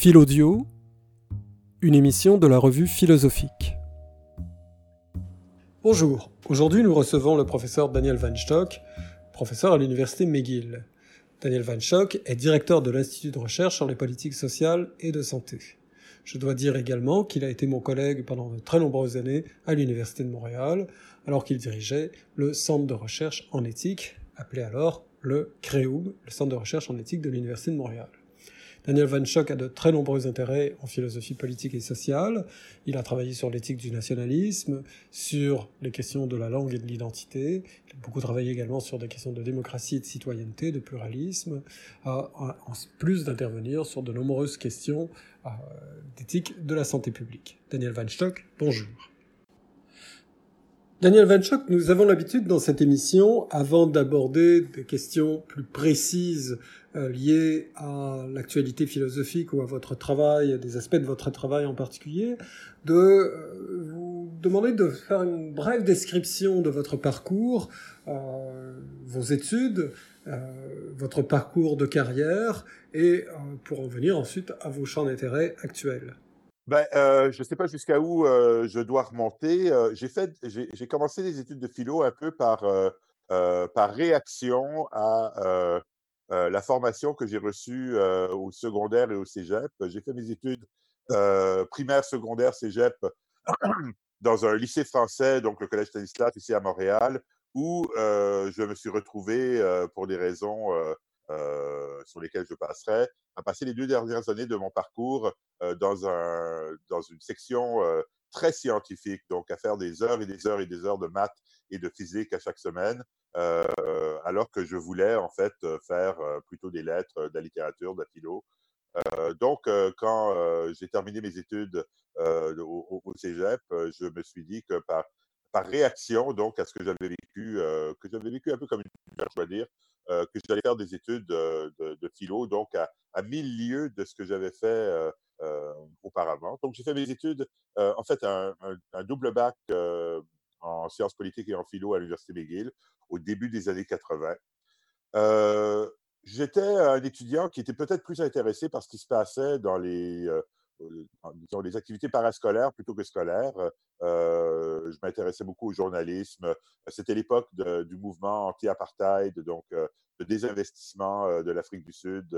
Philaudio, une émission de la revue philosophique. Bonjour, aujourd'hui nous recevons le professeur Daniel Van Stock, professeur à l'université McGill. Daniel Van Stock est directeur de l'Institut de recherche sur les politiques sociales et de santé. Je dois dire également qu'il a été mon collègue pendant de très nombreuses années à l'Université de Montréal, alors qu'il dirigeait le Centre de recherche en éthique, appelé alors le CREUM, le Centre de recherche en éthique de l'Université de Montréal. Daniel Van Schock a de très nombreux intérêts en philosophie politique et sociale. Il a travaillé sur l'éthique du nationalisme, sur les questions de la langue et de l'identité. Il a beaucoup travaillé également sur des questions de démocratie et de citoyenneté, de pluralisme, en plus d'intervenir sur de nombreuses questions euh, d'éthique de la santé publique. Daniel Van Stock, bonjour. Daniel Van Schock, nous avons l'habitude dans cette émission, avant d'aborder des questions plus précises liées à l'actualité philosophique ou à votre travail, des aspects de votre travail en particulier, de euh, vous demander de faire une brève description de votre parcours, euh, vos études, votre parcours de carrière, et pour en venir ensuite à vos champs d'intérêt actuels. Ben, euh, je ne sais pas jusqu'à où euh, je dois remonter. Euh, j'ai commencé les études de philo un peu par, par réaction à la formation que j'ai reçue au secondaire et au cégep. J'ai fait mes études primaires, secondaires, cégep dans un lycée français, donc le Collège Stanislas ici à Montréal, où je me suis retrouvé pour des raisons euh, sur lesquels je passerai, à passer les deux dernières années de mon parcours euh, dans, un, dans une section euh, très scientifique, donc à faire des heures et des heures et des heures de maths et de physique à chaque semaine, alors que je voulais en fait faire plutôt des lettres, de la littérature, de la philo. donc, quand j'ai terminé mes études au, au, Cégep, je me suis dit que par, par réaction donc à ce que j'avais vécu, que j'avais vécu un peu comme une, je dois dire, euh, que j'allais faire des études de, philo, donc à, mille lieues de ce que j'avais fait euh, euh, auparavant. Donc, j'ai fait mes études, en fait, un, un, double bac en sciences politiques et en philo à l'Université McGill au début des années 80. J'étais un étudiant qui était peut-être plus intéressé par ce qui se passait dans les, disons, les activités parascolaires plutôt que scolaires. Euh, je m'intéressais beaucoup au journalisme. C'était l'époque du mouvement anti-apartheid, donc le désinvestissement de l'Afrique du Sud.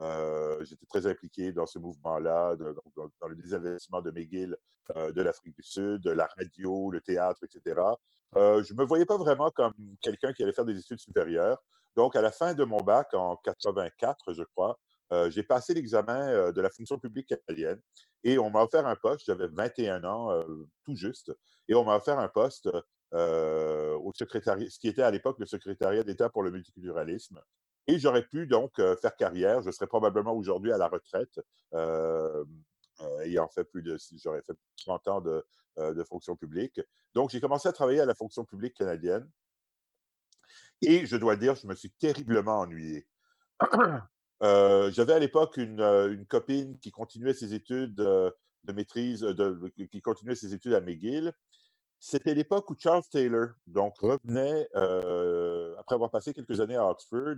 J'étais très impliqué dans ce mouvement-là, dans, le désinvestissement de McGill de l'Afrique du Sud, la radio, le théâtre, etc. je ne me voyais pas vraiment comme quelqu'un qui allait faire des études supérieures. Donc, à la fin de mon bac, en 84, je crois, euh, j'ai passé l'examen euh, de la fonction publique canadienne et on m'a offert un poste, j'avais 21 ans euh, tout juste, et on m'a offert un poste au secrétariat, ce qui était à l'époque le secrétariat d'État pour le multiculturalisme. Et j'aurais pu donc faire carrière, je serais probablement aujourd'hui à la retraite, ayant fait plus de, j'aurais fait 30 ans de, de fonction publique. Donc j'ai commencé à travailler à la fonction publique canadienne. Et je dois dire, je me suis terriblement ennuyé. J'avais à l'époque une, une, copine qui continuait ses études de maîtrise, de, qui continuait ses études à McGill. C'était l'époque où Charles Taylor donc, revenait, après avoir passé quelques années à Oxford,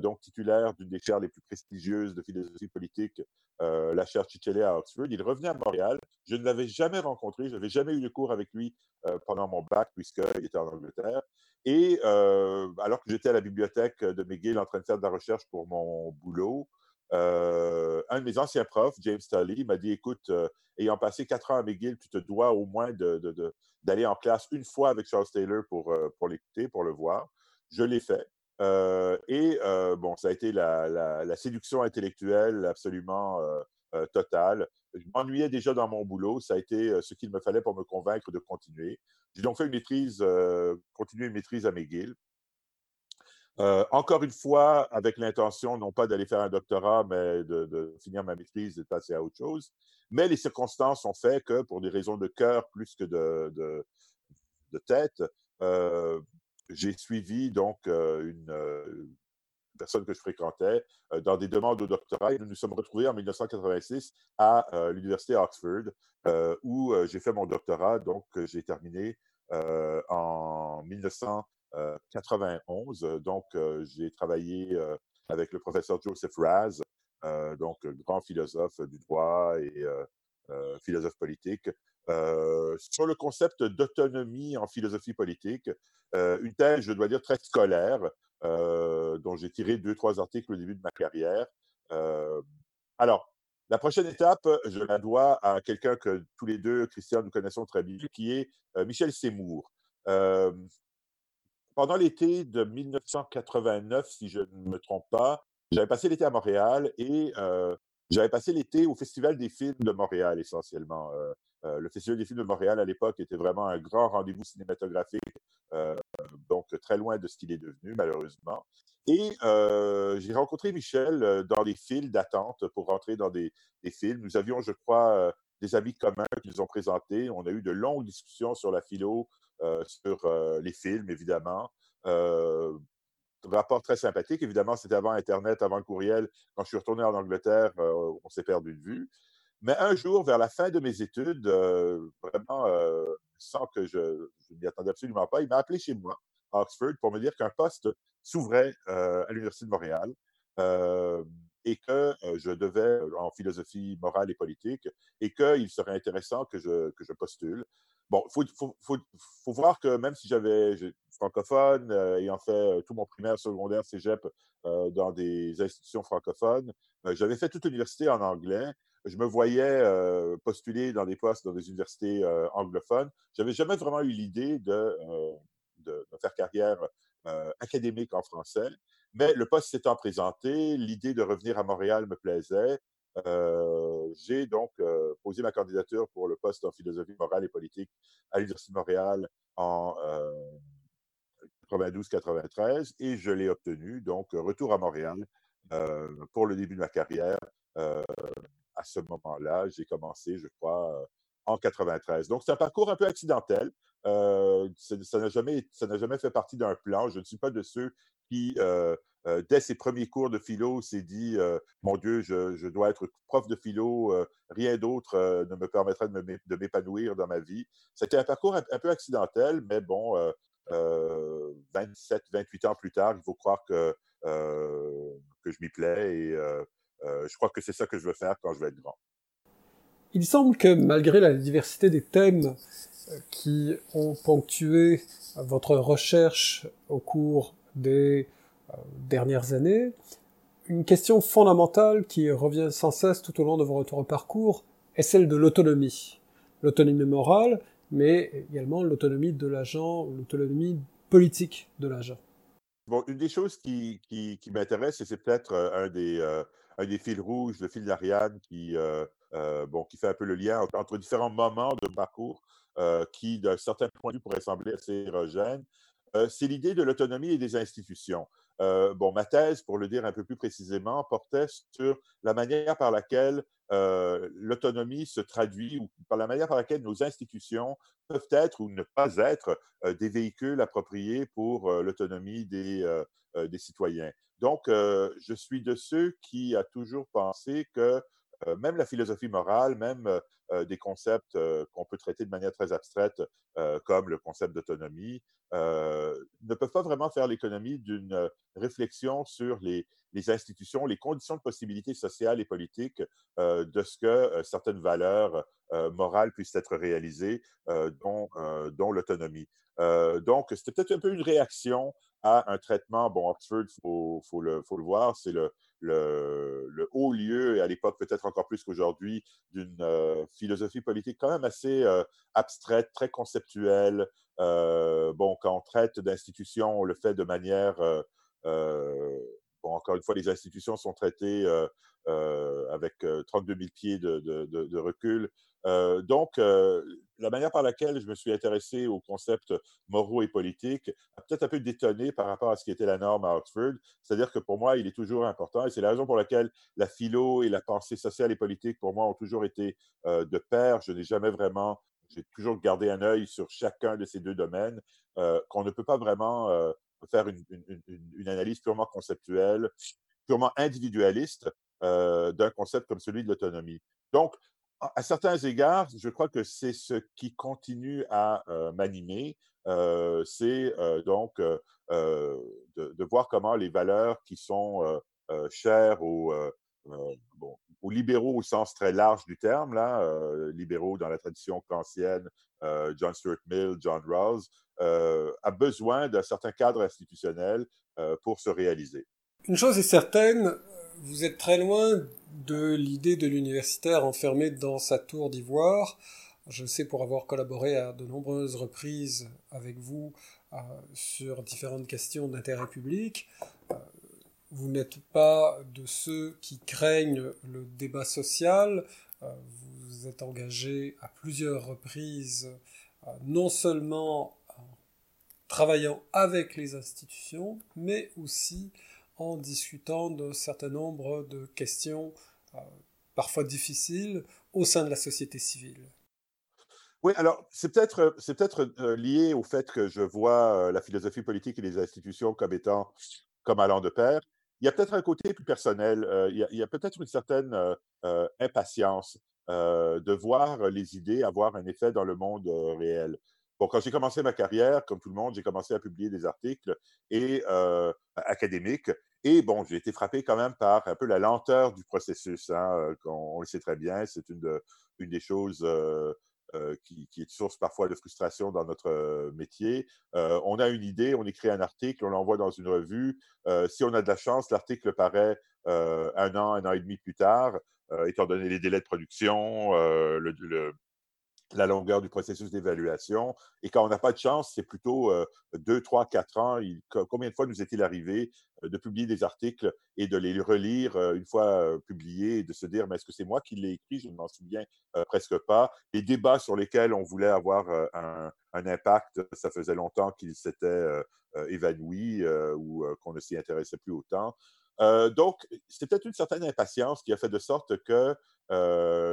donc titulaire d'une des chaires les plus prestigieuses de philosophie politique, la chaire Chichelet à Oxford. Il revenait à Montréal. Je ne l'avais jamais rencontré, je n'avais jamais eu de cours avec lui pendant mon bac, puisqu'il était en Angleterre. Et alors que j'étais à la bibliothèque de McGill en train de faire de la recherche pour mon boulot, un de mes anciens profs, James Tully, m'a dit Écoute, ayant passé quatre ans à McGill, tu te dois au moins d'aller en classe une fois avec Charles Taylor pour, pour l'écouter, pour le voir. Je l'ai fait. et bon, ça a été la, séduction intellectuelle absolument totale. Je m'ennuyais déjà dans mon boulot. Ça a été ce qu'il me fallait pour me convaincre de continuer. J'ai donc fait une maîtrise, euh, continué une maîtrise à McGill. Euh, encore une fois, avec l'intention non pas d'aller faire un doctorat, mais de, finir ma maîtrise et de passer à autre chose. Mais les circonstances ont fait que, pour des raisons de cœur plus que de, tête, euh, j'ai suivi donc une, personne que je fréquentais dans des demandes au doctorat et nous nous sommes retrouvés en 1986 à l'université Oxford où j'ai fait mon doctorat. Donc, j'ai terminé en 1991. Donc, j'ai travaillé avec le professeur Joseph Raz donc grand philosophe du droit et philosophe politique, sur le concept d'autonomie en philosophie politique, une thèse, je dois dire, très scolaire, dont j'ai tiré deux, trois articles au début de ma carrière. alors, la prochaine étape, je la dois à quelqu'un que tous les deux, Christian, nous connaissons très bien, qui est Michel Seymour. pendant l'été de 1989, si je ne me trompe pas, j'avais passé l'été à Montréal et j'avais passé l'été au Festival des films de Montréal essentiellement. le Festival des films de Montréal à l'époque était vraiment un grand rendez-vous cinématographique, donc très loin de ce qu'il est devenu malheureusement. Et j'ai rencontré Michel dans des files d'attente pour rentrer dans des, films. Nous avions, je crois, des amis communs qui nous ont présentés. On a eu de longues discussions sur la philo, sur les films, évidemment rapport très sympathique. Évidemment, c'était avant Internet, avant le courriel. Quand je suis retourné en Angleterre, on s'est perdu de vue. Mais un jour, vers la fin de mes études, vraiment sans que je ne m'y attendais absolument pas, il m'a appelé chez moi à Oxford pour me dire qu'un poste s'ouvrait à l'Université de Montréal et que je devais, en philosophie morale et politique, et qu'il serait intéressant que je, que je postule. Bon, il faut, faut, faut, voir que même si j'avais francophone, ayant fait tout mon primaire, secondaire, cégep dans des institutions francophones, j'avais fait toute l'université en anglais. Je me voyais postuler dans des postes dans des universités anglophones. J'avais jamais vraiment eu l'idée de, de, faire carrière académique en français. Mais le poste s'étant présenté, l'idée de revenir à Montréal me plaisait. j'ai donc posé ma candidature pour le poste en philosophie morale et politique à l'Université de Montréal en 92-93 et je l'ai obtenu. Donc, retour à Montréal pour le début de ma carrière. à ce moment-là, j'ai commencé, je crois, en 93. Donc, c'est un parcours un peu accidentel. Ça n'a jamais, jamais fait partie d'un plan. Je ne suis pas de ceux qui, dès ses premiers cours de philo, s'est dit Mon Dieu, je, dois être prof de philo, rien d'autre ne me permettrait de m'épanouir dans ma vie. C'était un parcours un, peu accidentel, mais bon, 27, 28 ans plus tard, il faut croire que, que je m'y plais et je crois que c'est ça que je veux faire quand je vais être grand. Il semble que malgré la diversité des thèmes qui ont ponctué votre recherche au cours des dernières années, une question fondamentale qui revient sans cesse tout au long de votre parcours est celle de l'autonomie. L'autonomie morale, mais également l'autonomie de l'agent, l'autonomie politique de l'agent. Bon, une des choses qui, qui, m'intéresse, et c'est peut-être euh, un, des, euh, un des fils rouges, le fil d'Ariane, qui, euh, bon, qui fait un peu le lien entre, différents moments de parcours qui, d'un certain point de vue, pourraient sembler assez érogènes. c'est l'idée de l'autonomie et des institutions. Euh, bon, ma thèse, pour le dire un peu plus précisément, portait sur la manière par laquelle euh, l'autonomie se traduit ou par la manière par laquelle nos institutions peuvent être ou ne pas être euh, des véhicules appropriés pour l'autonomie des, des, citoyens. Donc, je suis de ceux qui a toujours pensé que même la philosophie morale, même des concepts qu'on peut traiter de manière très abstraite, comme le concept d'autonomie, ne peuvent pas vraiment faire l'économie d'une réflexion sur les, institutions, les conditions de possibilité sociale et politique de ce que certaines valeurs morales puissent être réalisées, dont, l'autonomie. donc, c'était peut-être un peu une réaction à un traitement, bon, Oxford, il faut le voir, c'est le, le, haut lieu, à l'époque peut-être encore plus qu'aujourd'hui, d'une euh, philosophie politique quand même assez euh, abstraite, très conceptuelle. Euh, bon, quand on traite d'institutions, on le fait de manière... encore une fois, les institutions sont traitées avec 32 000 pieds de, recul. donc, la manière par laquelle je me suis intéressé aux concepts moraux et politiques a peut-être un peu détonné par rapport à ce qui était la norme à Oxford. C'est-à-dire que pour moi, il est toujours important, et c'est la raison pour laquelle la philo et la pensée sociale et politique, pour moi, ont toujours été euh, de pair. Je n'ai jamais vraiment, j'ai toujours gardé un œil sur chacun de ces deux domaines, euh, qu'on ne peut pas vraiment euh, faire une, analyse purement conceptuelle, purement individualiste d'un concept comme celui de l'autonomie. Donc, à certains égards, je crois que c'est ce qui continue à m'animer. c'est donc de, voir comment les valeurs qui sont chères aux, bon, aux libéraux au sens très large du terme, là, libéraux dans la tradition kantienne, John Stuart Mill, John Rawls, a besoin d'un certain cadre institutionnel pour se réaliser. Une chose est certaine, vous êtes très loin de l'idée de l'universitaire enfermé dans sa tour d'ivoire. Je sais pour avoir collaboré à de nombreuses reprises avec vous euh, sur différentes questions d'intérêt public. Euh, vous n'êtes pas de ceux qui craignent le débat social. Euh, vous êtes engagé à plusieurs reprises, non seulement en travaillant avec les institutions, mais aussi en discutant d'un certain nombre de questions parfois difficiles au sein de la société civile. Oui, alors c'est peut-être c'est peut-être lié au fait que je vois la philosophie politique et les institutions comme étant comme allant de pair. Il y a peut-être un côté plus personnel. il y a, peut-être une certaine impatience de voir les idées avoir un effet dans le monde réel. Bon, quand j'ai commencé ma carrière, comme tout le monde, j'ai commencé à publier des articles et académiques. Et bon, j'ai été frappé quand même par un peu la lenteur du processus. Hein, on, le sait très bien, c'est une, une des choses euh, qui, est source parfois de frustration dans notre euh, métier. Euh, on a une idée, on écrit un article, on l'envoie dans une revue. si on a de la chance, l'article paraît un an, un an et demi plus tard, étant donné les délais de production, le, la longueur du processus d'évaluation. Et quand on n'a pas de chance, c'est plutôt deux, trois, quatre ans. combien de fois nous est-il arrivé de publier des articles et de les relire une fois publiés et de se dire, mais est-ce que c'est moi qui l'ai écrit? Je ne m'en souviens presque pas. Les débats sur lesquels on voulait avoir un, impact, ça faisait longtemps qu'ils s'étaient évanouis ou qu'on ne s'y intéressait plus autant. Donc, c'est peut-être une certaine impatience qui a fait de sorte que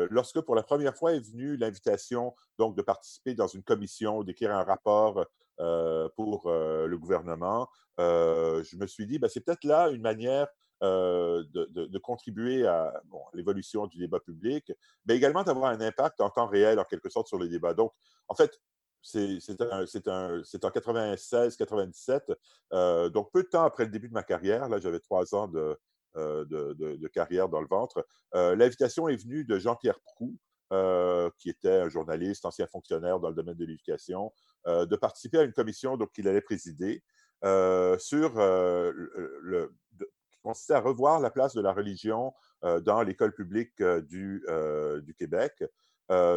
lorsque pour la première fois est venue l'invitation donc de participer dans une commission, d'écrire un rapport pour le gouvernement, je me suis dit, ben, c'est peut-être là une manière de, contribuer à l'évolution du débat public, mais également d'avoir un impact en temps réel, en quelque sorte, sur les débats. Donc, en fait, c'est en 96-97, donc peu de temps après le début de ma carrière. Là, j'avais trois ans de, euh, carrière dans le ventre. Euh, l'invitation est venue de Jean-Pierre Proux, euh, qui était un journaliste, ancien fonctionnaire dans le domaine de l'éducation, de participer à une commission qu'il allait présider sur le, qui consistait à revoir la place de la religion dans l'école publique du Québec.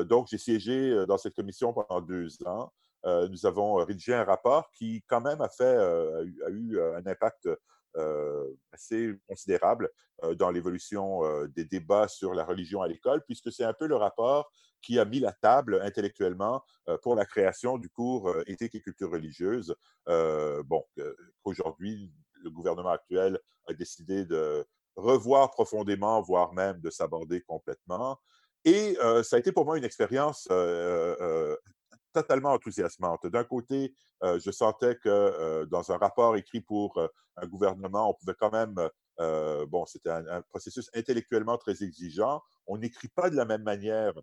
Donc, j'ai siégé dans cette commission pendant deux ans. nous avons rédigé un rapport qui, quand même, a, fait, a eu un impact euh, assez considérable euh, dans l'évolution euh, des débats sur la religion à l'école, puisque c'est un peu le rapport qui a mis la table intellectuellement pour la création du cours éthique et culture religieuse. bon, aujourd'hui, le gouvernement actuel a décidé de revoir profondément, voire même de s'aborder complètement. Et ça a été pour moi une expérience totalement enthousiasmante. D'un côté, je sentais que dans un rapport écrit pour un gouvernement, on pouvait quand même, bon, c'était un, processus intellectuellement très exigeant. On n'écrit pas de la même manière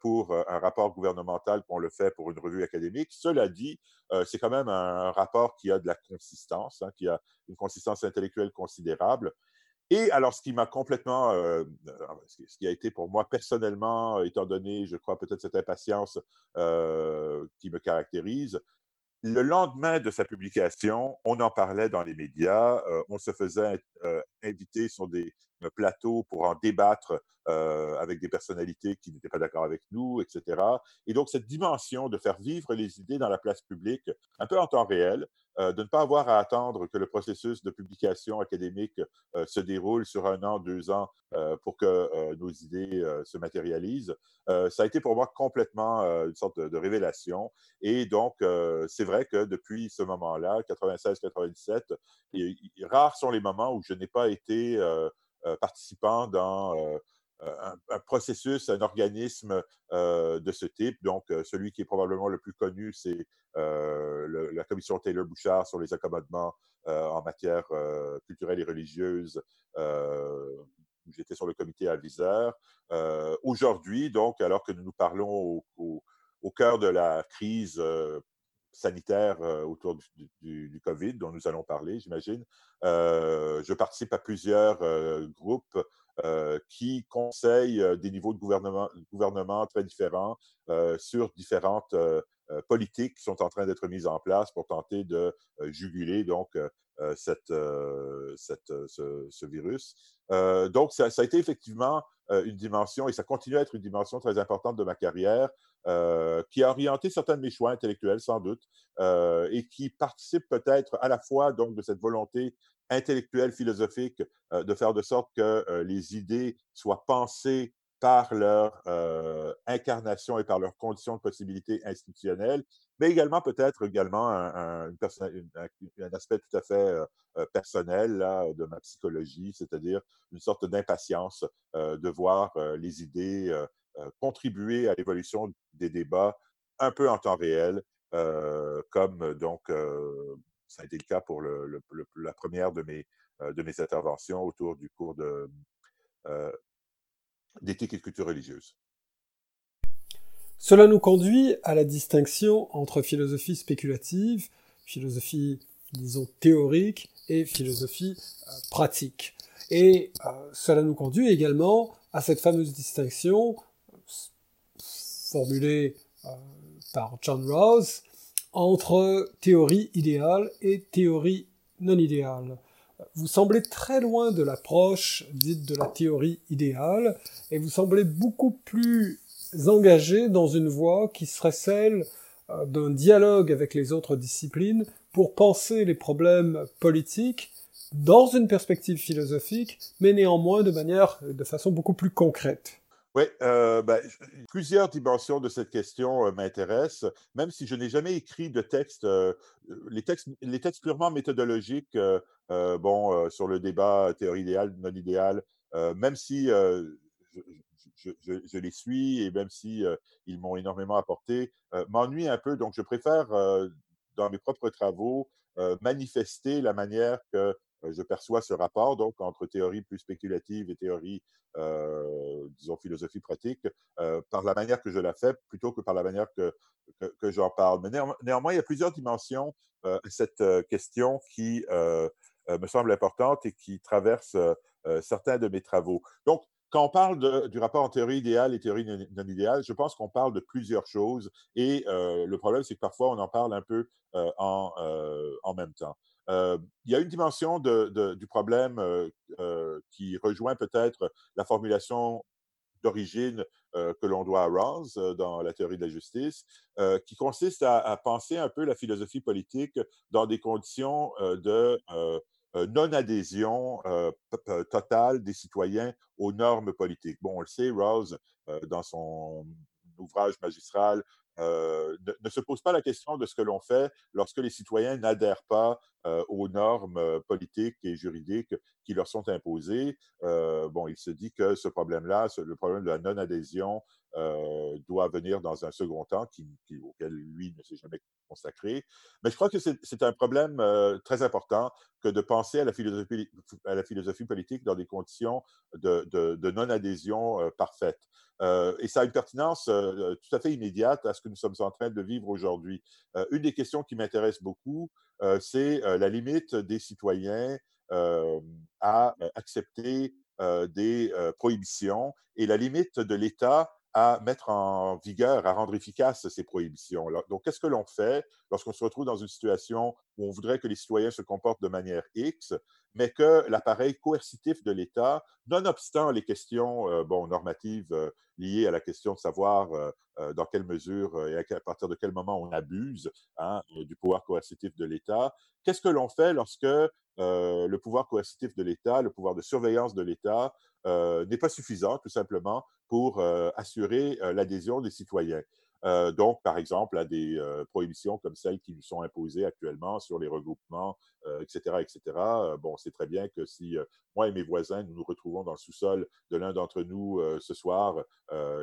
pour un rapport gouvernemental qu'on le fait pour une revue académique. Cela dit, c'est quand même un, rapport qui a de la consistance, hein, qui a une consistance intellectuelle considérable. Et alors, ce qui m'a complètement, euh, euh, ce qui a été pour moi personnellement, étant donné, je crois, peut-être cette impatience euh, qui me caractérise, le lendemain de sa publication, on en parlait dans les médias, on se faisait inviter sur des plateaux pour en débattre avec des personnalités qui n'étaient pas d'accord avec nous, etc. Et donc, cette dimension de faire vivre les idées dans la place publique, un peu en temps réel, euh, de ne pas avoir à attendre que le processus de publication académique euh, se déroule sur un an, deux ans euh, pour que nos idées se matérialisent. ça a été pour moi complètement une sorte de, révélation. Et donc, c'est vrai que depuis ce moment-là, 96-97, rares sont les moments où je n'ai pas été participant dans un, processus, un organisme de ce type. Donc, celui qui est probablement le plus connu, c'est la commission Taylor-Bouchard sur les accommodements en matière culturelle et religieuse. J'étais sur le comité aviseur. Aujourd'hui, donc, alors que nous nous parlons au, cœur de la crise sanitaire autour du, COVID, dont nous allons parler, j'imagine. je participe à plusieurs groupes qui conseille des niveaux de gouvernement, gouvernement très différents sur différentes politiques qui sont en train d'être mises en place pour tenter de juguler donc cette, ce, virus. donc, ça, a été effectivement une dimension, et ça continue à être une dimension très importante de ma carrière, qui a orienté certains de mes choix intellectuels, sans doute, et qui participe peut-être à la fois donc de cette volonté intellectuelle, philosophique, de faire de sorte que les idées soient pensées par leur incarnation et par leurs conditions de possibilité institutionnelles, mais également peut-être également un, aspect tout à fait personnel là, de ma psychologie, c'est-à-dire une sorte d'impatience de voir les idées contribuer à l'évolution des débats un peu en temps réel, comme donc ça a été le cas pour la première de mes, de mes interventions autour du cours de d'éthique et culture religieuse. Cela nous conduit à la distinction entre philosophie spéculative, philosophie, disons, théorique et philosophie euh, pratique. Et euh, cela nous conduit également à cette fameuse distinction formulée euh, par John Rawls entre théorie idéale et théorie non idéale vous semblez très loin de l'approche dite de la théorie idéale, et vous semblez beaucoup plus engagé dans une voie qui serait celle euh, d'un dialogue avec les autres disciplines pour penser les problèmes politiques dans une perspective philosophique, mais néanmoins de manière, de façon beaucoup plus concrète. Oui, euh, ben, plusieurs dimensions de cette question euh, m'intéressent, même si je n'ai jamais écrit de texte, euh, les textes, les textes purement méthodologiques, bon, sur le débat théorie idéale, non idéale, même si je, les suis et même si ils m'ont énormément apporté, m'ennuie un peu. Donc, je préfère, dans mes propres travaux, manifester la manière que je perçois ce rapport donc entre théorie plus spéculative et théorie, disons, philosophie pratique, par la manière que je la fais plutôt que par la manière que, que, j'en parle. Mais néanmoins, il y a plusieurs dimensions à cette question qui me semble importante et qui traverse certains de mes travaux. Donc, quand on parle du rapport en théorie idéale et théorie non, idéale, je pense qu'on parle de plusieurs choses et le problème, c'est que parfois on en parle un peu en, en même temps il y a une dimension du problème qui rejoint peut-être la formulation d'origine que l'on doit à Rawls dans la théorie de la justice, qui consiste à, penser un peu la philosophie politique dans des conditions de non-adhésion totale des citoyens aux normes politiques. Bon, on le sait, Rawls, dans son ouvrage magistral euh, ne, se pose pas la question de ce que l'on fait lorsque les citoyens n'adhèrent pas euh, aux normes euh, politiques et juridiques qui leur sont imposées. bon, il se dit que ce problème-là, le problème de la non-adhésion, doit venir dans un second temps, auquel lui ne s'est jamais consacré. Mais je crois que c'est un problème très important que de penser à la philosophie, politique dans des conditions de, de non-adhésion parfaite. et ça a une pertinence tout à fait immédiate à ce que nous sommes en train de vivre aujourd'hui. une des questions qui m'intéresse beaucoup, c'est la limite des citoyens à accepter des prohibitions et la limite de l'État à mettre en vigueur, à rendre efficaces ces prohibitions. Donc, qu'est-ce que l'on fait lorsqu'on se retrouve dans une situation où on voudrait que les citoyens se comportent de manière X, mais que l'appareil coercitif de l'État, nonobstant les questions euh, bon, normatives euh, liées à la question de savoir euh, dans quelle mesure et à, partir de quel moment on abuse hein, du pouvoir coercitif de l'État, qu'est-ce que l'on fait lorsque le pouvoir coercitif de l'État, le pouvoir de surveillance de l'État n'est pas suffisant, tout simplement, pour assurer l'adhésion des citoyens. donc, par exemple, à des prohibitions comme celles qui nous sont imposées actuellement sur les regroupements, etc., etc. bon, c'est très bien que si moi et mes voisins, nous nous retrouvons dans le sous-sol de l'un d'entre nous ce soir,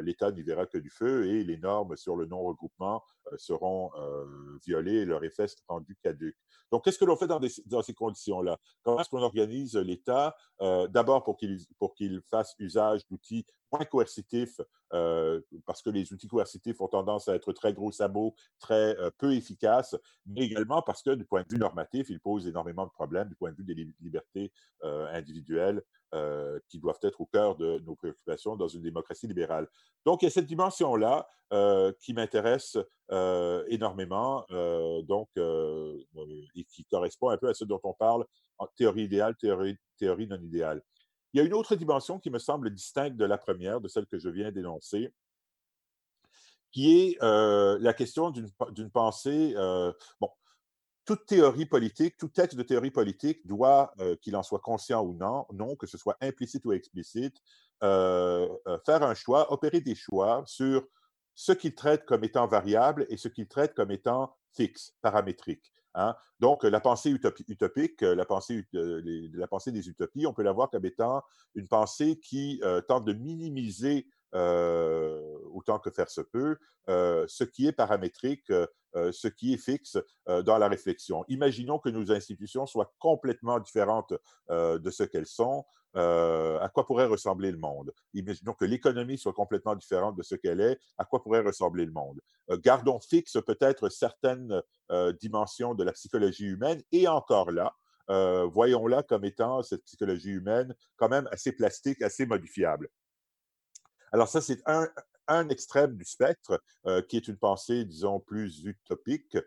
l'État n'y verra que du feu et les normes sur le non-regroupement seront violées et leur effet sera rendu caduque. Donc, qu'est-ce que l'on fait dans, ces conditions-là? Comment est-ce qu'on organise l'État? D'abord pour qu'il qu'il fasse usage d'outils moins coercitifs, parce que les outils coercitifs ont tendance à être très gros sabots, très peu efficaces, mais également parce que du point de vue normatif, ils posent énormément de problèmes du point de vue des libertés individuelles individuelles qui doivent être au cœur de nos préoccupations dans une démocratie libérale. Donc, il y a cette dimension-là qui m'intéresse énormément, donc, et qui correspond un peu à ce dont on parle en théorie idéale, théorie, théorie non idéale. Il y a une autre dimension qui me semble distincte de la première, de celle que je viens d'énoncer, qui est la question d'une pensée. bon, toute théorie politique, tout texte de théorie politique doit, qu'il en soit conscient ou non, non, que ce soit implicite ou explicite, faire un choix, opérer des choix sur ce qu'il traite comme étant variable et ce qu'il traite comme étant fixe, paramétrique. Hein. Donc, la pensée utopique, la pensée, la pensée des utopies, on peut la voir comme étant une pensée qui tente de minimiser autant que faire se peut, ce qui est paramétrique, ce qui est fixe dans la réflexion. Imaginons que nos institutions soient complètement différentes de ce qu'elles sont. à quoi pourrait ressembler le monde? Imaginons que l'économie soit complètement différente de ce qu'elle est. À quoi pourrait ressembler le monde? gardons fixe peut-être certaines dimensions de la psychologie humaine et encore là, voyons-la comme étant cette psychologie humaine quand même assez plastique, assez modifiable. Alors ça, c'est un, extrême du spectre euh, qui est une pensée, disons, plus utopique.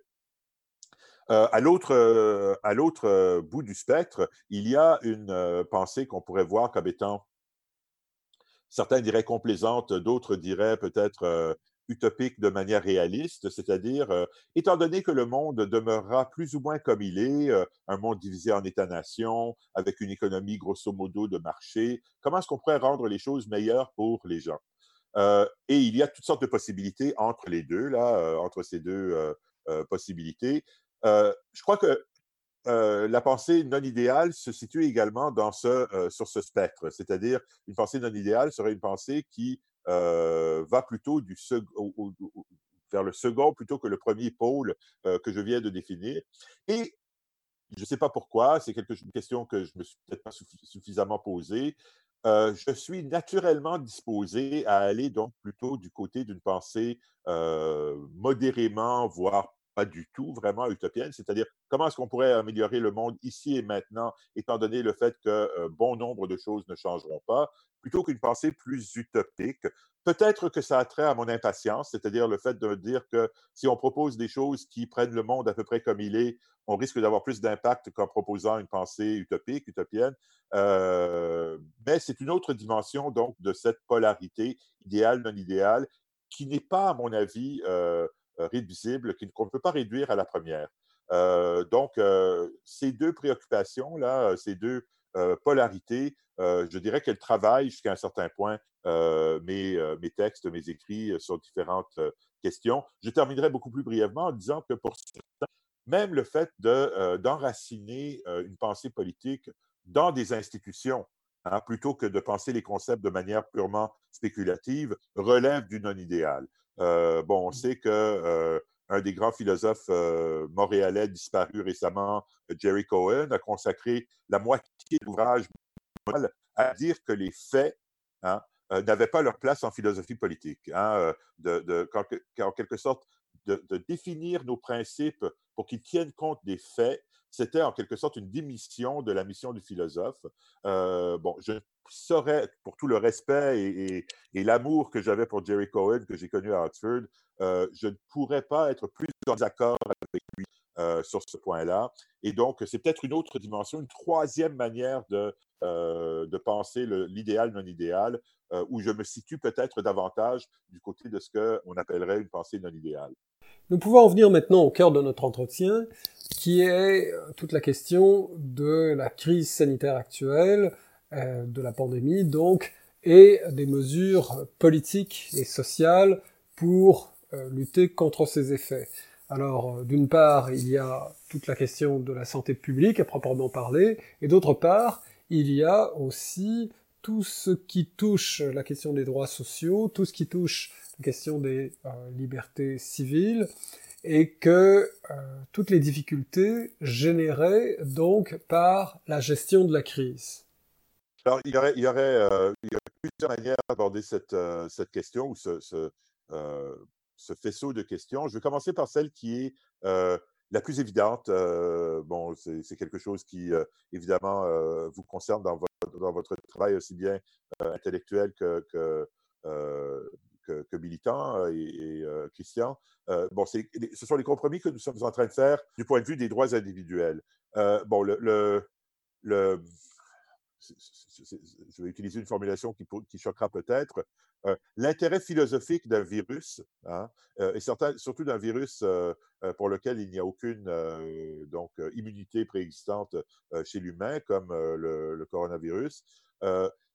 Euh, à l'autre euh, bout du spectre, il y a une pensée qu'on pourrait voir comme étant, certains diraient complaisante, d'autres diraient peut-être utopique de manière réaliste, c'est-à-dire, étant donné que le monde demeurera plus ou moins comme il est, un monde divisé en États-nations, avec une économie grosso modo de marché, comment est-ce qu'on pourrait rendre les choses meilleures pour les gens? et il y a toutes sortes de possibilités entre les deux, là, entre ces deux possibilités. je crois que la pensée non idéale se situe également dans ce, sur ce spectre, c'est-à-dire une pensée non idéale serait une pensée qui va plutôt vers le second plutôt que le premier pôle que je viens de définir. Et je ne sais pas pourquoi, c'est une question que je ne me suis peut-être pas suffisamment posée. je suis naturellement disposé à aller donc plutôt du côté d'une pensée modérément, voire pas du tout vraiment utopienne, c'est-à-dire comment est-ce qu'on pourrait améliorer le monde ici et maintenant, étant donné le fait que bon nombre de choses ne changeront pas, plutôt qu'une pensée plus utopique? Peut-être que ça a trait à mon impatience, c'est-à-dire le fait de dire que si on propose des choses qui prennent le monde à peu près comme il est, on risque d'avoir plus d'impact qu'en proposant une pensée utopique, utopienne. mais c'est une autre dimension donc de cette polarité idéale, non idéale, qui n'est pas, à mon avis, euh, réduisible qu'on ne peut pas réduire à la première. Euh, donc, euh, ces deux préoccupations-là, ces deux polarités, je dirais qu'elles travaillent jusqu'à un certain point mes, mes, textes, mes écrits sur différentes questions. Je terminerai beaucoup plus brièvement en disant que pour certains, même le fait d'enraciner une pensée politique dans des institutions, hein, plutôt que de penser les concepts de manière purement spéculative, relève du non-idéal. Euh, bon, on sait que euh, un des grands philosophes euh, montréalais disparu récemment, Jerry Cohen, a consacré la moitié de l'ouvrage à dire que les faits hein, n'avaient pas leur place en philosophie politique. Hein, de, en quelque sorte, de, définir nos principes pour qu'ils tiennent compte des faits c'était en quelque sorte une démission de la mission du philosophe. Euh, bon, je saurais, pour tout le respect et, l'amour que j'avais pour Jerry Cohen, que j'ai connu à Oxford, euh, je ne pourrais pas être plus en accord avec lui euh, sur ce point-là. Et donc, c'est peut-être une autre dimension, une troisième manière de, de penser l'idéal non idéal, où je me situe peut-être davantage du côté de ce qu'on appellerait une pensée non idéale. Nous pouvons en venir maintenant au cœur de notre entretien, qui est euh, toute la question de la crise sanitaire actuelle, euh, de la pandémie donc, et des mesures politiques et sociales pour euh, lutter contre ces effets. Alors, d'une part, il y a toute la question de la santé publique à proprement parler, et d'autre part, il y a aussi tout ce qui touche la question des droits sociaux, tout ce qui touche la question des libertés civiles, et que euh, toutes les difficultés générées donc par la gestion de la crise. Alors, il y aurait, il y aurait, euh, plusieurs manières d'aborder cette, euh, cette, question ou ce, ce, ce, faisceau de questions. Je vais commencer par celle qui est la plus évidente. bon, c'est quelque chose qui, évidemment, vous concerne dans votre travail aussi bien intellectuel que, militant et, Christian. bon, ce sont les compromis que nous sommes en train de faire du point de vue des droits individuels. bon, le je vais utiliser une formulation qui, choquera peut-être, euh, l'intérêt philosophique d'un virus, hein, euh, et surtout d'un virus euh, pour lequel il n'y a aucune donc, immunité préexistante chez l'humain, comme le, coronavirus,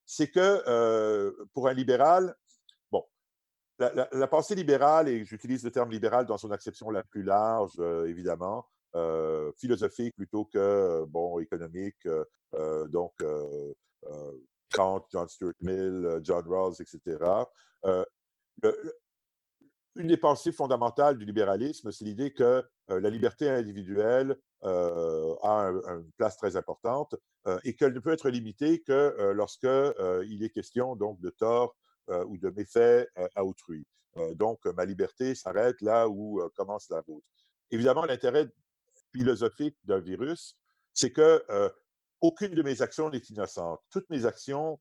c'est que pour un libéral, bon, la, pensée libérale, et j'utilise le terme libéral dans son acception la plus large, évidemment, philosophique plutôt que bon économique. donc Kant, John Stuart Mill, John Rawls, etc. une des pensées fondamentales du libéralisme, c'est l'idée que la liberté individuelle a une place très importante et qu'elle ne peut être limitée que lorsque il est question donc de tort ou de méfait à autrui. donc ma liberté s'arrête là où commence la vôtre. Évidemment, l'intérêt philosophique d'un virus, c'est que aucune de mes actions n'est innocente. Toutes mes actions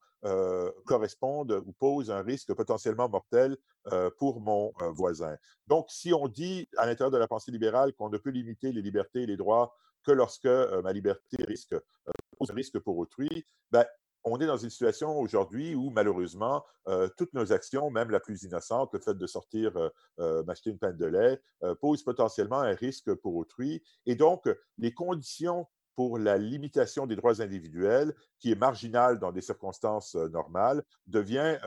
correspondent ou posent un risque potentiellement mortel pour mon voisin. Donc, si on dit à l'intérieur de la pensée libérale qu'on ne peut limiter les libertés et les droits que lorsque ma liberté risque, pose un risque pour autrui, ben, on est dans une situation aujourd'hui où, malheureusement, toutes nos actions, même la plus innocente, le fait de sortir m'acheter une panne de lait, pose potentiellement un risque pour autrui. Et donc, les conditions pour la limitation des droits individuels, qui est marginale dans des circonstances normales, devient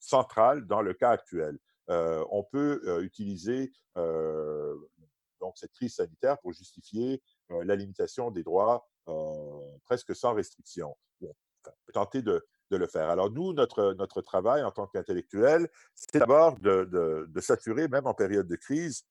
centrale dans le cas actuel. on peut utiliser donc cette crise sanitaire pour justifier la limitation des droits presque sans restriction. Tenter de, le faire. Alors nous, notre, travail en tant qu'intellectuel, c'est d'abord de, de s'assurer, même en période de crise,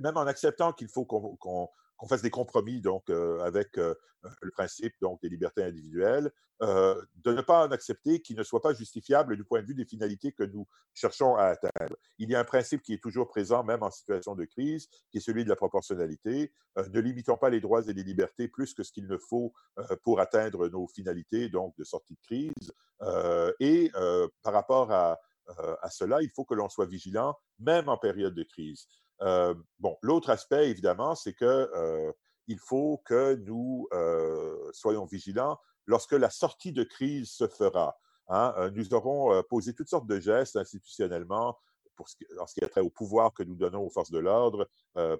même en acceptant qu'il faut qu'on fasse des compromis donc avec le principe donc des libertés individuelles, de ne pas en accepter qui ne soit pas justifiable du point de vue des finalités que nous cherchons à atteindre. Il y a un principe qui est toujours présent même en situation de crise, qui est celui de la proportionnalité. ne limitons pas les droits et les libertés plus que ce qu'il ne faut pour atteindre nos finalités donc de sortie de crise. et par rapport à, à cela, il faut que l'on soit vigilant même en période de crise bon, l'autre aspect, évidemment, c'est que il faut que nous soyons vigilants lorsque la sortie de crise se fera. Hein. nous aurons posé toutes sortes de gestes institutionnellement pour ce qui, en ce qui a trait au pouvoir que nous donnons aux forces de l'ordre,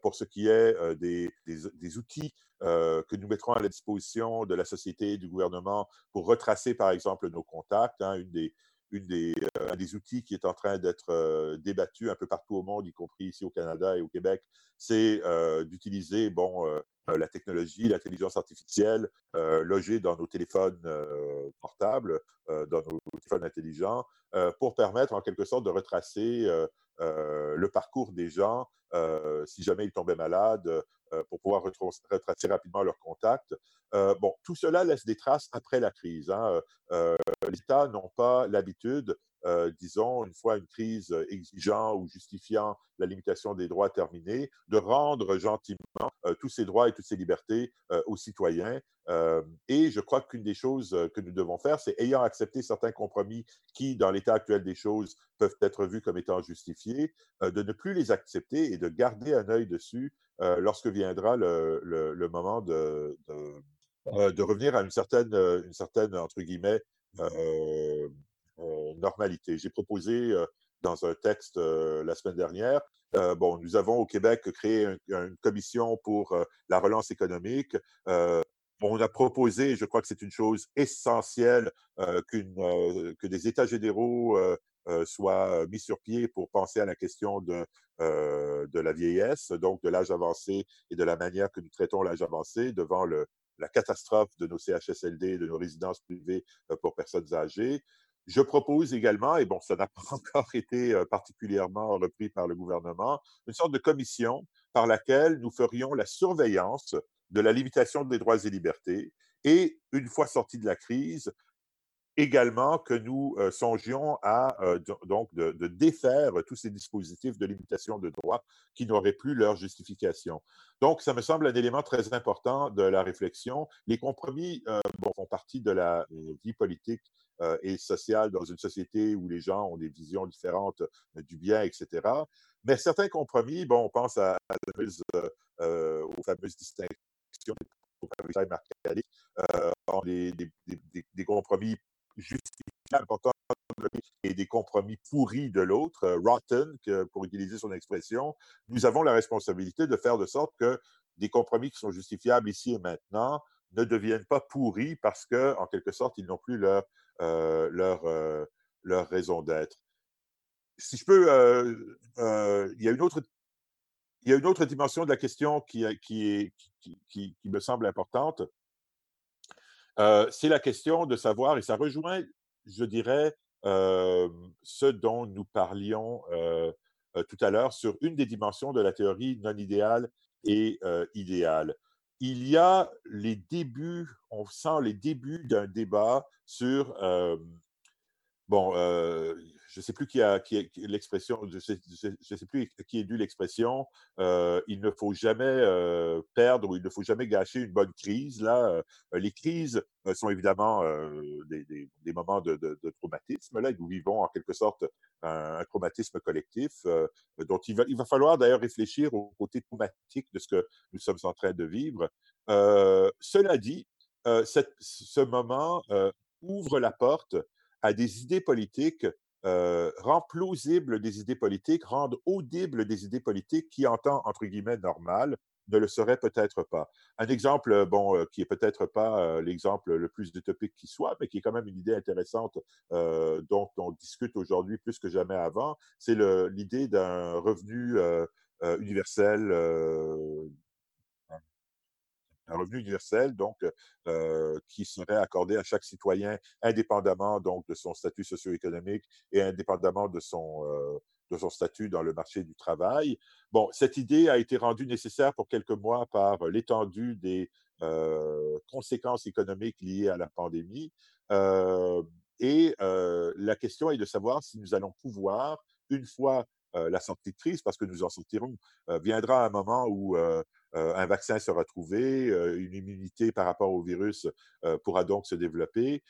pour ce qui est des, des, outils que nous mettrons à la disposition de la société et du gouvernement pour retracer, par exemple, nos contacts. Hein. une des, euh, un des outils qui est en train d'être euh, débattu un peu partout au monde, y compris ici au Canada et au Québec, c'est euh, d'utiliser bon, la technologie, l'intelligence artificielle logée dans nos téléphones portables, dans nos téléphones intelligents, pour permettre en quelque sorte de retracer le parcours des gens si jamais ils tombaient malades, pour pouvoir retracer rapidement leurs contacts. bon, tout cela laisse des traces après la crise. Hein. les États n'ont pas l'habitude euh, disons, une fois une crise euh, exigeant ou justifiant la limitation des droits terminée, de rendre gentiment euh, tous ces droits et toutes ces libertés aux citoyens. et je crois qu'une des choses que nous devons faire, c'est ayant accepté certains compromis qui, dans l'état actuel des choses, peuvent être vus comme étant justifiés, de ne plus les accepter et de garder un œil dessus lorsque viendra le, moment de, de, revenir à une certaine, une certaine entre guillemets, normalité. J'ai proposé euh, dans un texte euh, la semaine dernière, bon, nous avons au Québec créé une commission pour la relance économique. on a proposé, je crois que c'est une chose essentielle, que des États généraux soient mis sur pied pour penser à la question de, la vieillesse, donc de l'âge avancé et de la manière que nous traitons l'âge avancé devant la catastrophe de nos CHSLD, de nos résidences privées pour personnes âgées. Je propose également, et bon, ça n'a pas encore été particulièrement repris par le gouvernement, une sorte de commission par laquelle nous ferions la surveillance de la limitation des droits et libertés et, une fois sortis de la crise, également que nous songions à donc de, défaire tous ces dispositifs de limitation de droits qui n'auraient plus leur justification. Donc, ça me semble un élément très important de la réflexion. Les compromis font partie de la vie politique et sociale dans une société où les gens ont des visions différentes du bien, etc. Mais certains compromis, bon, on pense aux fameuses distinctions des, euh, des, des, des, compromis justifiables et des compromis pourris de l'autre, euh, rotten, pour utiliser son expression, nous avons la responsabilité de faire de sorte que des compromis qui sont justifiables ici et maintenant ne deviennent pas pourris parce que, en quelque sorte, ils n'ont plus leur, euh, leur, leur raison d'être. Si je peux, il y a une autre il y a une autre dimension de la question qui, qui, est, qui, me semble importante. Euh, c'est la question de savoir, et ça rejoint, je dirais, euh, ce dont nous parlions euh, tout à l'heure sur une des dimensions de la théorie non idéale et idéale. Il y a les débuts, on sent les débuts d'un débat sur, bon, je ne sais plus qui a, qui l'expression, je sais, sais, plus qui est dû l'expression, euh, il ne faut jamais euh, perdre ou il ne faut jamais gâcher une bonne crise. Là, euh, les crises sont évidemment des, moments de, traumatisme. Là, nous vivons en quelque sorte un, traumatisme collectif dont il va, il va falloir d'ailleurs réfléchir au côté traumatique de ce que nous sommes en train de vivre. cela dit, ce moment ouvre la porte à des idées politiques euh, rend plausible des idées politiques, rend audible des idées politiques qui, en temps, entre guillemets, normal, ne le seraient peut-être pas. Un exemple, bon, euh, qui est peut-être pas euh, l'exemple le plus utopique qui soit, mais qui est quand même une idée intéressante dont on discute aujourd'hui plus que jamais avant, c'est l'idée d'un revenu universel un revenu universel, donc, euh, qui serait accordé à chaque citoyen, indépendamment donc de son statut socio-économique et indépendamment de son, euh, de son statut dans le marché du travail. Bon, cette idée a été rendue nécessaire pour quelques mois par l'étendue des euh, conséquences économiques liées à la pandémie. et la question est de savoir si nous allons pouvoir, une fois la sortie de crise, parce que nous en sortirons, viendra un moment où euh, un vaccin sera trouvé, euh, une immunité par rapport au virus euh, pourra donc se développer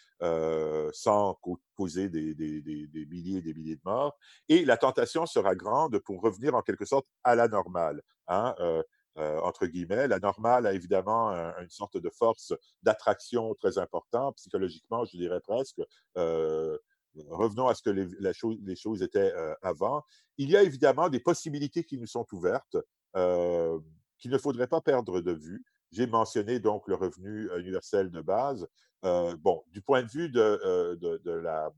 sans causer des, milliers et des milliers de morts. Et la tentation sera grande pour revenir en quelque sorte à la normale. Hein, entre guillemets. La normale a évidemment une sorte de force d'attraction très importante, psychologiquement, je dirais presque. revenons à ce que les, les choses étaient avant. Il y a évidemment des possibilités qui nous sont ouvertes qu'il ne faudrait pas perdre de vue. J'ai mentionné donc le revenu universel de base. Euh, bon, du point de vue de, euh, la...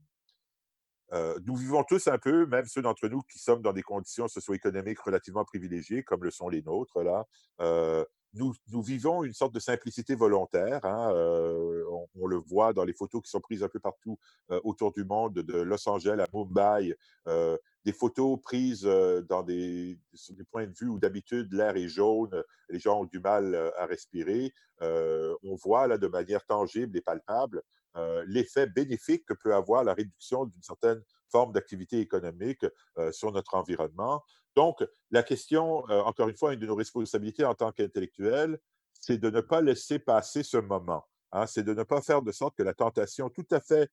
Euh, nous vivons tous un peu, même ceux d'entre nous qui sommes dans des conditions socio-économiques relativement privilégiées, comme le sont les nôtres, là, nous, vivons une sorte de simplicité volontaire. Hein, on, le voit dans les photos qui sont prises un peu partout autour du monde, de Los Angeles à Mumbai, des photos prises dans sur des points de vue où d'habitude l'air est jaune, les gens ont du mal à respirer. on voit là de manière tangible et palpable l'effet bénéfique que peut avoir la réduction d'une certaine forme d'activité économique sur notre environnement. Donc, la question, encore une fois, une de nos responsabilités en tant qu'intellectuels, c'est de ne pas laisser passer ce moment. Hein, c'est de ne pas faire de sorte que la tentation tout à fait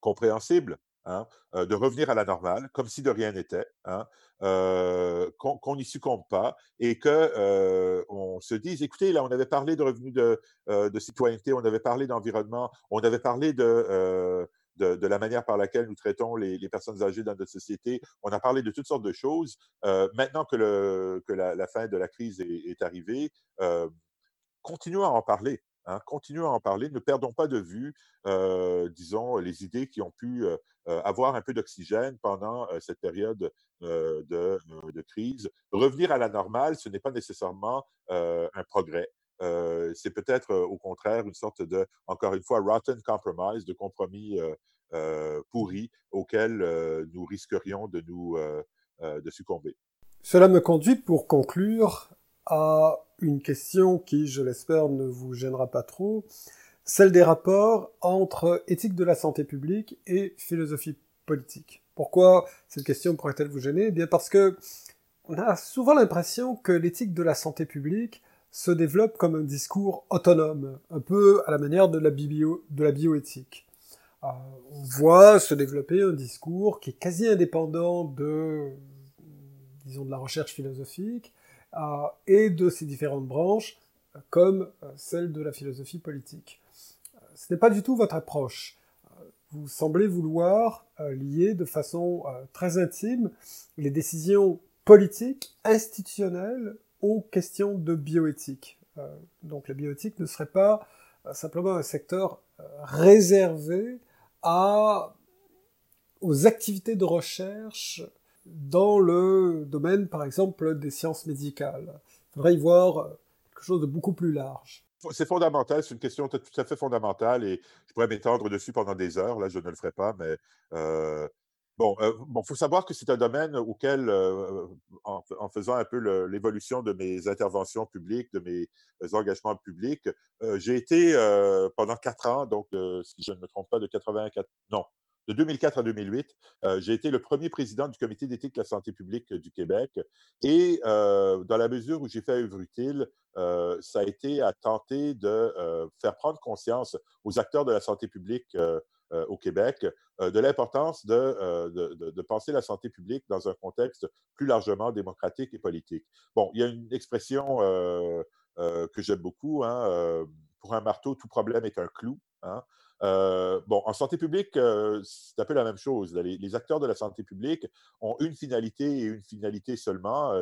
compréhensible Hein, de revenir à la normale, comme si de rien n'était, hein, qu'on n'y succombe pas et que on se dise, écoutez, là, on avait parlé de revenus de citoyenneté, on avait parlé d'environnement, on avait parlé de, de, la manière par laquelle nous traitons les, personnes âgées dans notre société, on a parlé de toutes sortes de choses. maintenant que, la, fin de la crise est, arrivée, continuons à en parler. Hein, continuons à en parler, ne perdons pas de vue, euh, disons, les idées qui ont pu euh, euh, avoir un peu d'oxygène pendant cette période de, de, crise. Revenir à la normale, ce n'est pas nécessairement un progrès. C'est peut-être au contraire une sorte de, encore une fois, rotten compromise, de compromis pourri auquel nous risquerions de nous de succomber. Cela me conduit pour conclure à une question qui, je l'espère, ne vous gênera pas trop. celle des rapports entre éthique de la santé publique et philosophie politique. Pourquoi cette question pourrait-elle vous gêner? Eh bien parce que on a souvent l'impression que l'éthique de la santé publique se développe comme un discours autonome, un peu à la manière de la, bioéthique. Euh, on voit se développer un discours qui est quasi indépendant de la recherche philosophique euh, et de ses différentes branches, comme euh, celle de la philosophie politique. Ce n'est pas du tout votre approche. Vous semblez vouloir lier de façon très intime les décisions politiques, institutionnelles, aux questions de bioéthique. Euh, donc la bioéthique ne serait pas euh, simplement un secteur euh, réservé aux activités de recherche dans le domaine, par exemple, des sciences médicales. Il faudrait y voir quelque chose de beaucoup plus large. C'est fondamental, c'est une question tout à fait fondamentale et je pourrais m'étendre dessus pendant des heures. Là, je ne le ferai pas, mais Bon, il bon, faut savoir que c'est un domaine auquel, en, faisant un peu l'évolution de mes interventions publiques, de mes engagements publics, j'ai été pendant quatre ans, donc si je ne me trompe pas, de 84, non, de 2004 à 2008, j'ai été le premier président du comité d'éthique de la santé publique du Québec. Et dans la mesure où j'ai fait œuvre utile, ça a été à tenter de faire prendre conscience aux acteurs de la santé publique euh, au Québec, euh, de l'importance euh, de, de, penser la santé publique dans un contexte plus largement démocratique et politique. Bon, il y a une expression que j'aime beaucoup, hein, pour un marteau, tout problème est un clou. Hein. bon, en santé publique, c'est un peu la même chose. Les, acteurs de la santé publique ont une finalité et une finalité seulement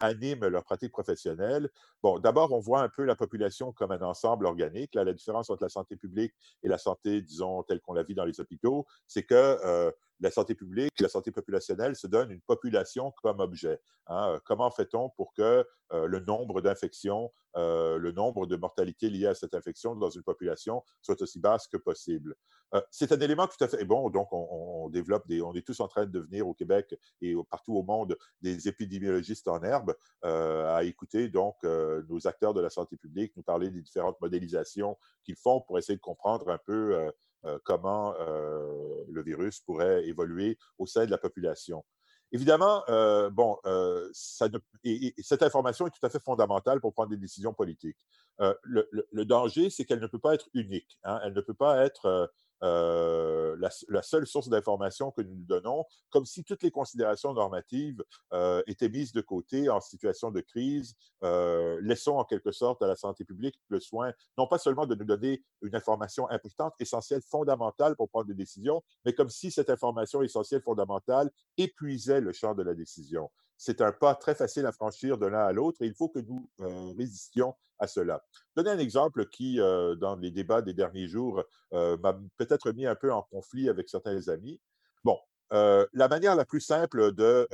animent leur pratique professionnelle. Bon, d'abord, on voit un peu la population comme un ensemble organique. La différence entre la santé publique et la santé, disons, telle qu'on la vit dans les hôpitaux, c'est que euh, la santé publique, la santé populationnelle se donne une population comme objet. Hein. Comment fait-on pour que euh, le nombre d'infections, euh, le nombre de mortalités liées à cette infection dans une population soit aussi basse que possible? c'est un élément tout à fait bon. Donc, on, développe des, on est tous en train de devenir au Québec et partout au monde des épidémiologistes en herbe à écouter donc nos acteurs de la santé publique nous parler des différentes modélisations qu'ils font pour essayer de comprendre un peu comment le virus pourrait évoluer au sein de la population. Évidemment, bon, cette information est tout à fait fondamentale pour prendre des décisions politiques. le, danger, c'est qu'elle ne peut pas être unique. Hein. elle ne peut pas être euh, la, seule source d'information que nous nous donnons, comme si toutes les considérations normatives euh, étaient mises de côté en situation de crise. Euh, laissons en quelque sorte à la santé publique le soin, non pas seulement de nous donner une information importante, essentielle, fondamentale pour prendre des décisions, mais comme si cette information essentielle, fondamentale épuisait le champ de la décision c'est un pas très facile à franchir de l'un à l'autre et il faut que nous euh, résistions à cela. Donner un exemple qui, euh, dans les débats des derniers jours, euh, m'a peut-être mis un peu en conflit avec certains amis. Bon, la manière la plus simple de,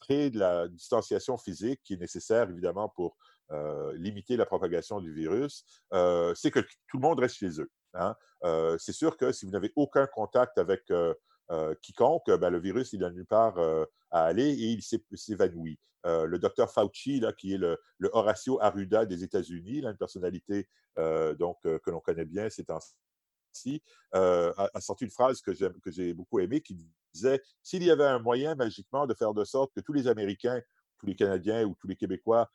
créer de la distanciation physique qui est nécessaire, évidemment, pour limiter la propagation du virus, c'est que tout le monde reste chez eux. Hein. c'est sûr que si vous n'avez aucun contact avec euh, quiconque, ben, le virus, il n'a nulle part euh, à aller et il s'évanouit. Euh, le docteur Fauci, là, qui est le, Horacio Arruda des États-Unis, une personnalité donc, que l'on connaît bien ces temps-ci, a, sorti une phrase que j'ai beaucoup aimée qui disait S'il y avait un moyen magiquement de faire de sorte que tous les Américains, tous les Canadiens ou tous les Québécois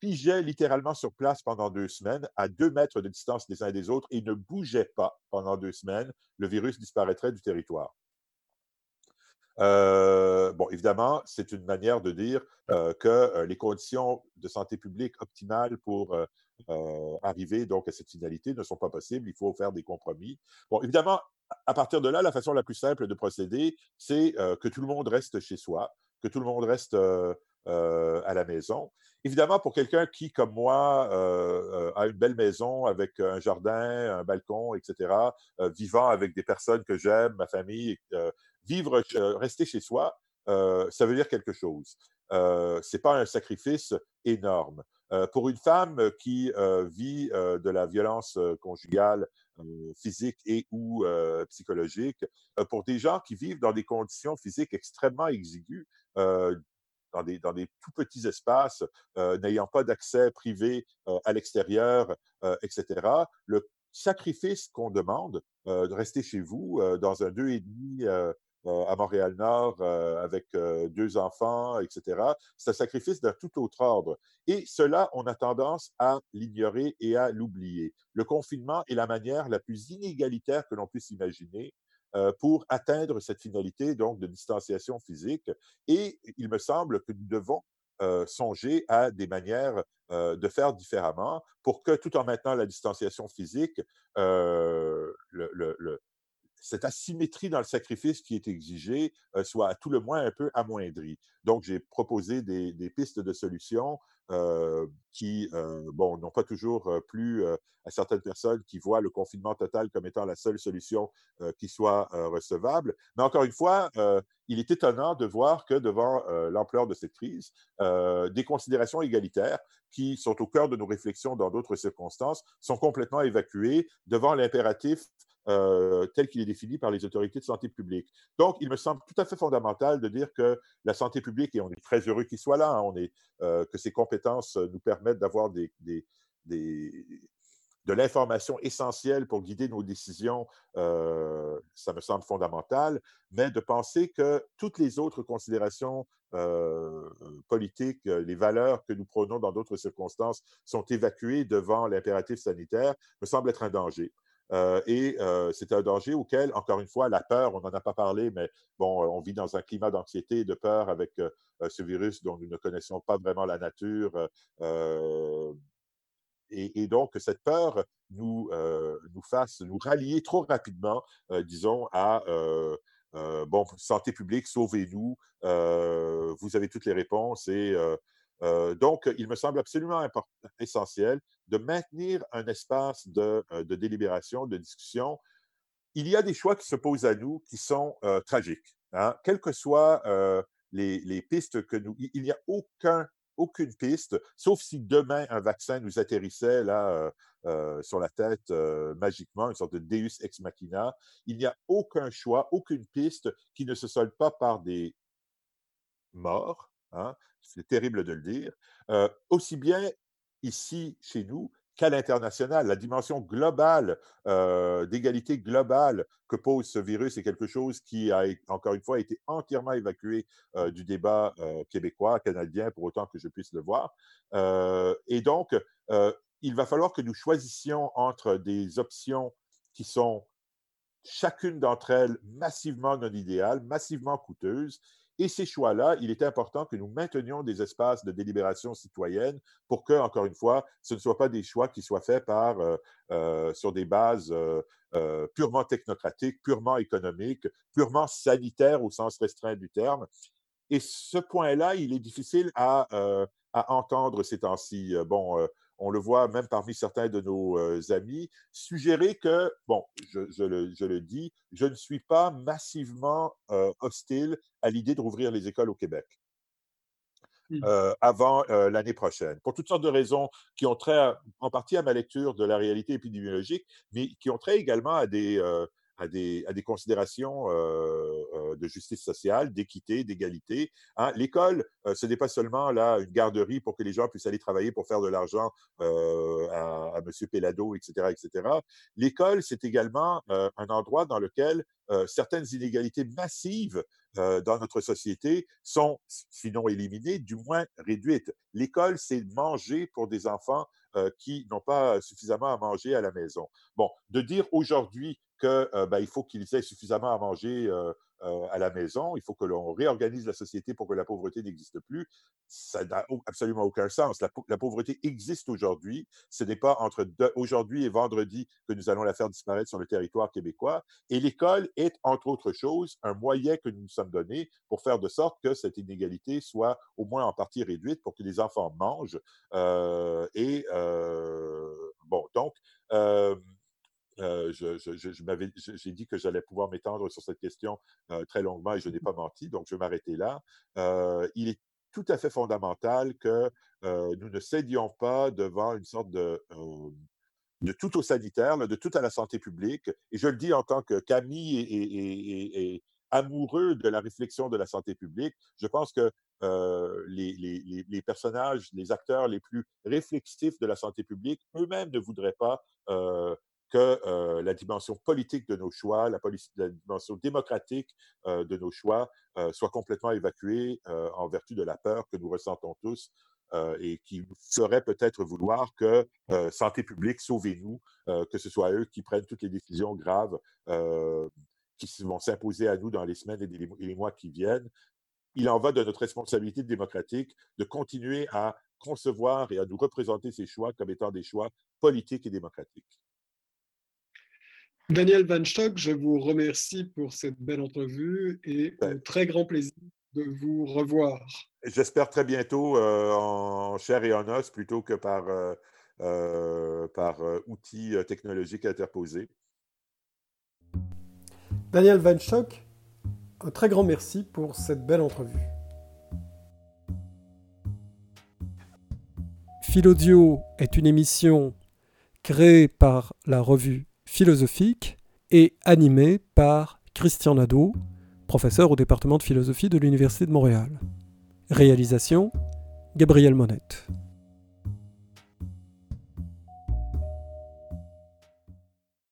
pigeaient littéralement sur place pendant deux semaines, à deux mètres de distance des uns et des autres, et ne bougeaient pas pendant deux semaines, le virus disparaîtrait du territoire. Euh, bon, évidemment, c'est une manière de dire euh, que euh, les conditions de santé publique optimales pour arriver donc à cette finalité ne sont pas possibles. Il faut faire des compromis. Bon, évidemment, à partir de là, la façon la plus simple de procéder, c'est que tout le monde reste chez soi, que tout le monde reste euh, à la maison. Évidemment, pour quelqu'un qui, comme moi, euh, euh, a une belle maison avec un jardin, un balcon, etc., vivant avec des personnes que j'aime, ma famille, vivre, rester chez soi, ça veut dire quelque chose. Euh, c'est pas un sacrifice énorme. pour une femme qui vit de la violence conjugale physique et ou psychologique, pour des gens qui vivent dans des conditions physiques extrêmement exiguës, dans, des, dans des tout petits espaces, n'ayant pas d'accès privé à l'extérieur, etc. Le sacrifice qu'on demande de rester chez vous dans un deux et demi à Montréal-Nord avec deux enfants, etc. C'est un sacrifice d'un tout autre ordre. Et cela, on a tendance à l'ignorer et à l'oublier. Le confinement est la manière la plus inégalitaire que l'on puisse imaginer pour atteindre cette finalité donc de distanciation physique. Et il me semble que nous devons songer à des manières de faire différemment pour que, tout en maintenant la distanciation physique, le, cette asymétrie dans le sacrifice qui est exigé soit à tout le moins un peu amoindrie. Donc, j'ai proposé des, des, pistes de solutions euh, qui, euh, bon, n'ont pas toujours plu à certaines personnes qui voient le confinement total comme étant la seule solution qui soit recevable. Mais encore une fois, il est étonnant de voir que devant l'ampleur de cette crise, des considérations égalitaires qui sont au cœur de nos réflexions dans d'autres circonstances sont complètement évacuées devant l'impératif euh, tel qu'il est défini par les autorités de santé publique. Donc, il me semble tout à fait fondamental de dire que la santé publique, et on est très heureux qu'il soit là, hein, on est, euh, que ses compétences nous permettent d'avoir de l'information essentielle pour guider nos décisions, euh, ça me semble fondamental, mais de penser que toutes les autres considérations euh, politiques, les valeurs que nous prenons dans d'autres circonstances sont évacuées devant l'impératif sanitaire, me semble être un danger. Euh, et euh, c'est un danger auquel, encore une fois, la peur, on n'en a pas parlé, mais bon, on vit dans un climat d'anxiété de peur avec euh, ce virus dont nous ne connaissons pas vraiment la nature. Et, et, donc, cette peur nous, nous fasse nous rallier trop rapidement, disons, à bon, santé publique, sauvez-nous, vous avez toutes les réponses et euh, donc, il me semble absolument essentiel de maintenir un espace de, euh, de, délibération, de discussion. Il y a des choix qui se posent à nous qui sont euh, tragiques. Hein? Quelles que soient les, pistes que nous... Il n'y a aucun, aucune piste, sauf si demain un vaccin nous atterrissait là sur la tête magiquement, une sorte de Deus ex machina. Il n'y a aucun choix, aucune piste qui ne se solde pas par des morts, Hein, c'est terrible de le dire, aussi bien ici chez nous qu'à l'international. La dimension globale, d'égalité globale que pose ce virus est quelque chose qui a, encore une fois, été entièrement évacué du débat québécois, canadien, pour autant que je puisse le voir. et donc, il va falloir que nous choisissions entre des options qui sont chacune d'entre elles massivement non idéales, massivement coûteuses, et ces choix-là, il est important que nous maintenions des espaces de délibération citoyenne pour que, encore une fois, ce ne soient pas des choix qui soient faits par, euh, euh, sur des bases euh, purement technocratiques, purement économiques, purement sanitaires au sens restreint du terme. Et ce point-là, il est difficile à, à entendre ces temps-ci. Bon, on le voit même parmi certains de nos euh, amis, suggérer que, bon, je, le, dis, je ne suis pas massivement euh, hostile à l'idée de rouvrir les écoles au Québec. Mmh. Euh, avant l'année prochaine, pour toutes sortes de raisons qui ont trait en partie à ma lecture de la réalité épidémiologique, mais qui ont trait également à des, à des, considérations euh, euh, de justice sociale, d'équité, d'égalité. Hein. L'école, euh, ce n'est pas seulement là une garderie pour que les gens puissent aller travailler pour faire de l'argent à, M. Pellado, etc., etc. L'école, c'est également un endroit dans lequel certaines inégalités massives dans notre société sont, sinon éliminées, du moins réduites. L'école, c'est manger pour des enfants qui n'ont pas suffisamment à manger à la maison. Bon, de dire aujourd'hui qu'il euh, ben, faut qu'ils aient suffisamment à manger euh, à la maison, il faut que l'on réorganise la société pour que la pauvreté n'existe plus. Ça n'a absolument aucun sens. La, pauvreté existe aujourd'hui. Ce n'est pas entre aujourd'hui et vendredi que nous allons la faire disparaître sur le territoire québécois. Et l'école est, entre autres choses, un moyen que nous nous sommes donné pour faire de sorte que cette inégalité soit au moins en partie réduite pour que les enfants mangent. Euh, et euh, bon, donc, euh, euh, j'ai dit que j'allais pouvoir m'étendre sur cette question euh, très longuement et je n'ai pas menti, donc je vais m'arrêter là. Euh, il est tout à fait fondamental que nous ne cédions pas devant une sorte de, de tout au sanitaire, de tout à la santé publique. Et je le dis en tant que Camille et, amoureux de la réflexion de la santé publique. Je pense que les, les, personnages, les acteurs les plus réflexifs de la santé publique eux-mêmes ne voudraient pas que la dimension politique de nos choix, la, dimension démocratique de nos choix soit complètement évacuée en vertu de la peur que nous ressentons tous et qui ferait peut-être vouloir que santé publique, sauvez-nous, que ce soit eux qui prennent toutes les décisions graves qui vont s'imposer à nous dans les semaines et les mois qui viennent. Il en va de notre responsabilité démocratique de continuer à concevoir et à nous représenter ces choix comme étant des choix politiques et démocratiques. Daniel Van Stock, je vous remercie pour cette belle entrevue et un ben très grand plaisir de vous revoir. J'espère très bientôt euh, en chair et en os plutôt que par, euh, euh, par outils technologiques interposés. Daniel Van Stock, un très grand merci pour cette belle entrevue. Philodio est une émission créée par la revue philosophique et animé par Christian Nadeau, professeur au département de philosophie de l'Université de Montréal. Réalisation Gabriel Monette.